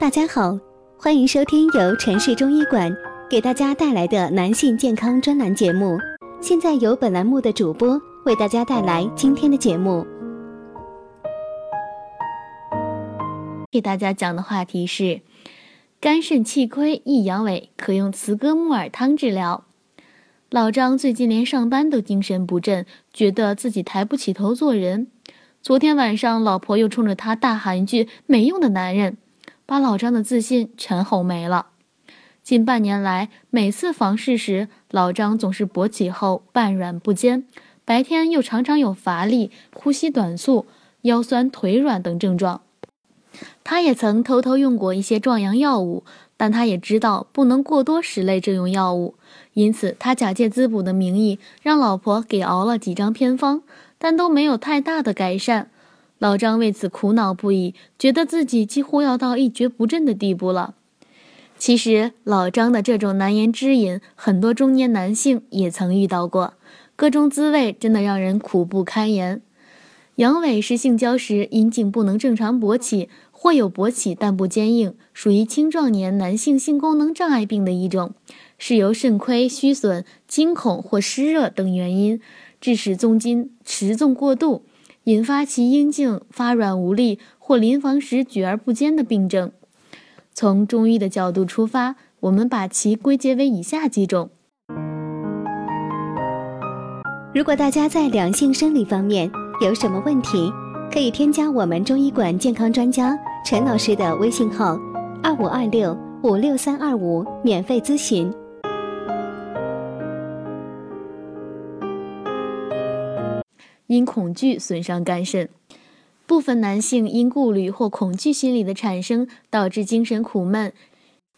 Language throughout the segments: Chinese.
大家好，欢迎收听由城市中医馆给大家带来的男性健康专栏节目。现在由本栏目的主播为大家带来今天的节目。给大家讲的话题是：肝肾气亏易阳痿，可用慈歌木耳汤治疗。老张最近连上班都精神不振，觉得自己抬不起头做人。昨天晚上，老婆又冲着他大喊一句“没用的男人”，把老张的自信全吼没了。近半年来，每次房事时，老张总是勃起后半软不坚，白天又常常有乏力、呼吸短促、腰酸腿软等症状。他也曾偷偷用过一些壮阳药物，但他也知道不能过多食类这用药物。因此，他假借滋补的名义，让老婆给熬了几张偏方，但都没有太大的改善。老张为此苦恼不已，觉得自己几乎要到一蹶不振的地步了。其实，老张的这种难言之隐，很多中年男性也曾遇到过，各种滋味真的让人苦不堪言。阳痿是性交时阴茎不能正常勃起，或有勃起但不坚硬，属于青壮年男性性功能障碍病的一种。是由肾亏、虚损、惊恐或湿热等原因，致使纵筋持纵过度，引发其阴茎发软无力或临房时举而不坚的病症。从中医的角度出发，我们把其归结为以下几种。如果大家在两性生理方面有什么问题，可以添加我们中医馆健康专家陈老师的微信号：二五二六五六三二五，免费咨询。因恐惧损伤肝肾，部分男性因顾虑或恐惧心理的产生，导致精神苦闷、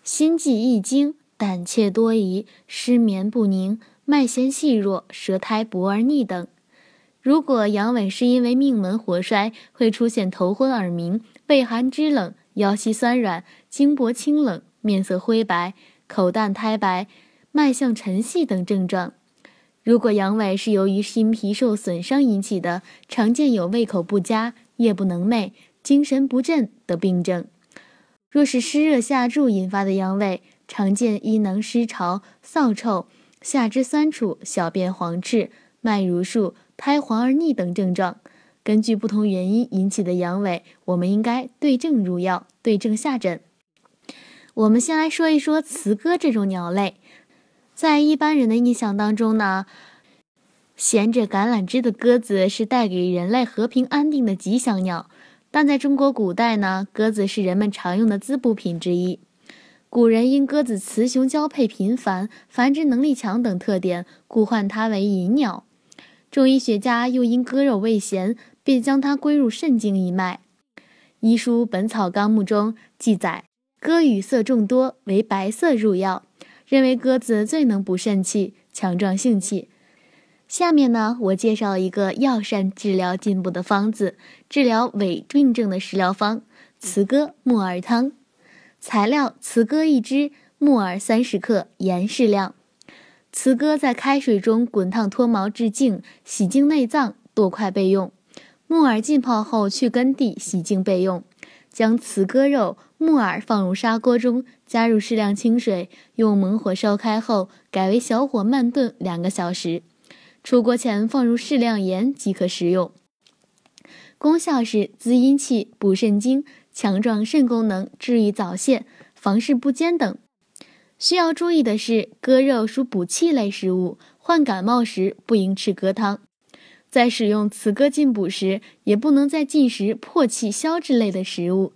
心悸易惊、胆怯多疑、失眠不宁、脉弦细弱、舌苔薄而腻等。如果阳痿是因为命门活衰，会出现头昏耳鸣、畏寒肢冷、腰膝酸软、经搏清冷、面色灰白、口淡苔白、脉象沉细等症状。如果阳痿是由于心脾受损伤引起的，常见有胃口不佳、夜不能寐、精神不振的病症；若是湿热下注引发的阳痿，常见阴囊湿潮、臊臭、下肢酸楚、小便黄赤、脉如数、苔黄而腻等症状。根据不同原因引起的阳痿，我们应该对症入药、对症下诊。我们先来说一说雌鸽这种鸟类。在一般人的印象当中呢，衔着橄榄枝的鸽子是带给人类和平安定的吉祥鸟。但在中国古代呢，鸽子是人们常用的滋补品之一。古人因鸽子雌雄交配频繁、繁殖能力强等特点，故唤它为银鸟。中医学家又因鸽肉味咸，便将它归入肾经一脉。医书《本草纲目》中记载，鸽羽色众多，为白色入药。认为鸽子最能补肾气、强壮性气。下面呢，我介绍一个药膳治疗进补的方子，治疗痿病症的食疗方——雌鸽木耳汤。材料：雌鸽一只，木耳三十克，盐适量。雌鸽在开水中滚烫脱毛至净，洗净内脏，剁块备用。木耳浸泡后去根蒂，洗净备用。将雌鸽肉、木耳放入砂锅中，加入适量清水，用猛火烧开后，改为小火慢炖两个小时。出锅前放入适量盐即可食用。功效是滋阴气、补肾精、强壮肾功能、治愈早泄、房事不坚等。需要注意的是，鸽肉属补气类食物，患感冒时不应吃鸽汤。在使用雌鸽进补时，也不能再进食破气消之类的食物，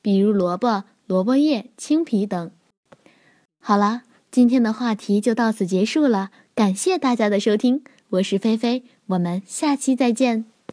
比如萝卜、萝卜叶、青皮等。好了，今天的话题就到此结束了，感谢大家的收听，我是菲菲，我们下期再见。